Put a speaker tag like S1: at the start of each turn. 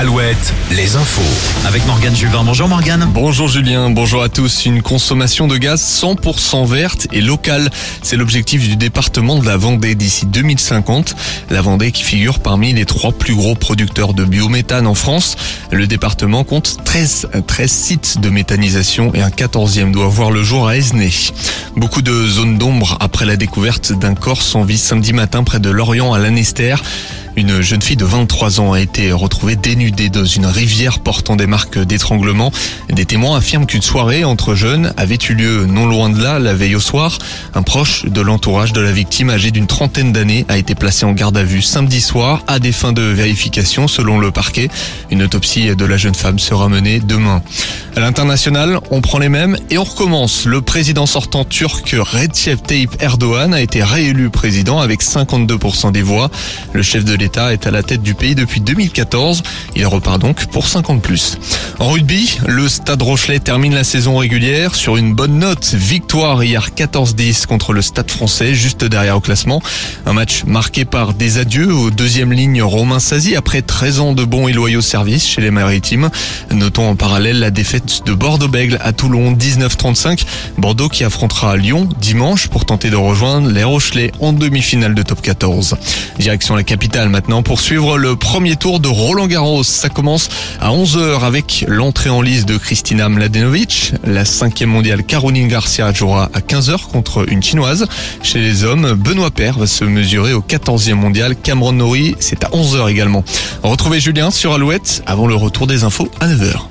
S1: Alouette, les infos. Avec Morgane Juvin. Bonjour Morgane.
S2: Bonjour Julien, bonjour à tous. Une consommation de gaz 100% verte et locale. C'est l'objectif du département de la Vendée d'ici 2050. La Vendée qui figure parmi les trois plus gros producteurs de biométhane en France. Le département compte 13, 13 sites de méthanisation et un 14e doit voir le jour à Esnay. Beaucoup de zones d'ombre après la découverte d'un corps sans vie samedi matin près de Lorient à Lanester. Une jeune fille de 23 ans a été retrouvée dénudée dans une rivière portant des marques d'étranglement. Des témoins affirment qu'une soirée entre jeunes avait eu lieu non loin de là la veille au soir. Un proche de l'entourage de la victime âgée d'une trentaine d'années a été placé en garde à vue samedi soir à des fins de vérification selon le parquet. Une autopsie de la jeune femme sera menée demain. À l'international, on prend les mêmes et on recommence. Le président sortant turc Recep Tayyip Erdogan a été réélu président avec 52% des voix. Est à la tête du pays depuis 2014. Il repart donc pour 50 plus. En rugby, le Stade Rochelet termine la saison régulière sur une bonne note. Victoire hier 14-10 contre le Stade français, juste derrière au classement. Un match marqué par des adieux aux deuxième ligne Romain Sazi après 13 ans de bons et loyaux services chez les maritimes. Notons en parallèle la défaite de Bordeaux-Bègle à Toulon 19-35. Bordeaux qui affrontera Lyon dimanche pour tenter de rejoindre les Rochelais en demi-finale de top 14. Direction la capitale maintenant pour suivre le premier tour de Roland Garros. Ça commence à 11h avec l'entrée en liste de Kristina Mladenovic. La cinquième mondiale Caroline Garcia jouera à 15h contre une chinoise. Chez les hommes, Benoît Paire va se mesurer au 14e mondial. Cameron Nori, c'est à 11h également. Retrouvez Julien sur Alouette avant le retour des infos à 9h.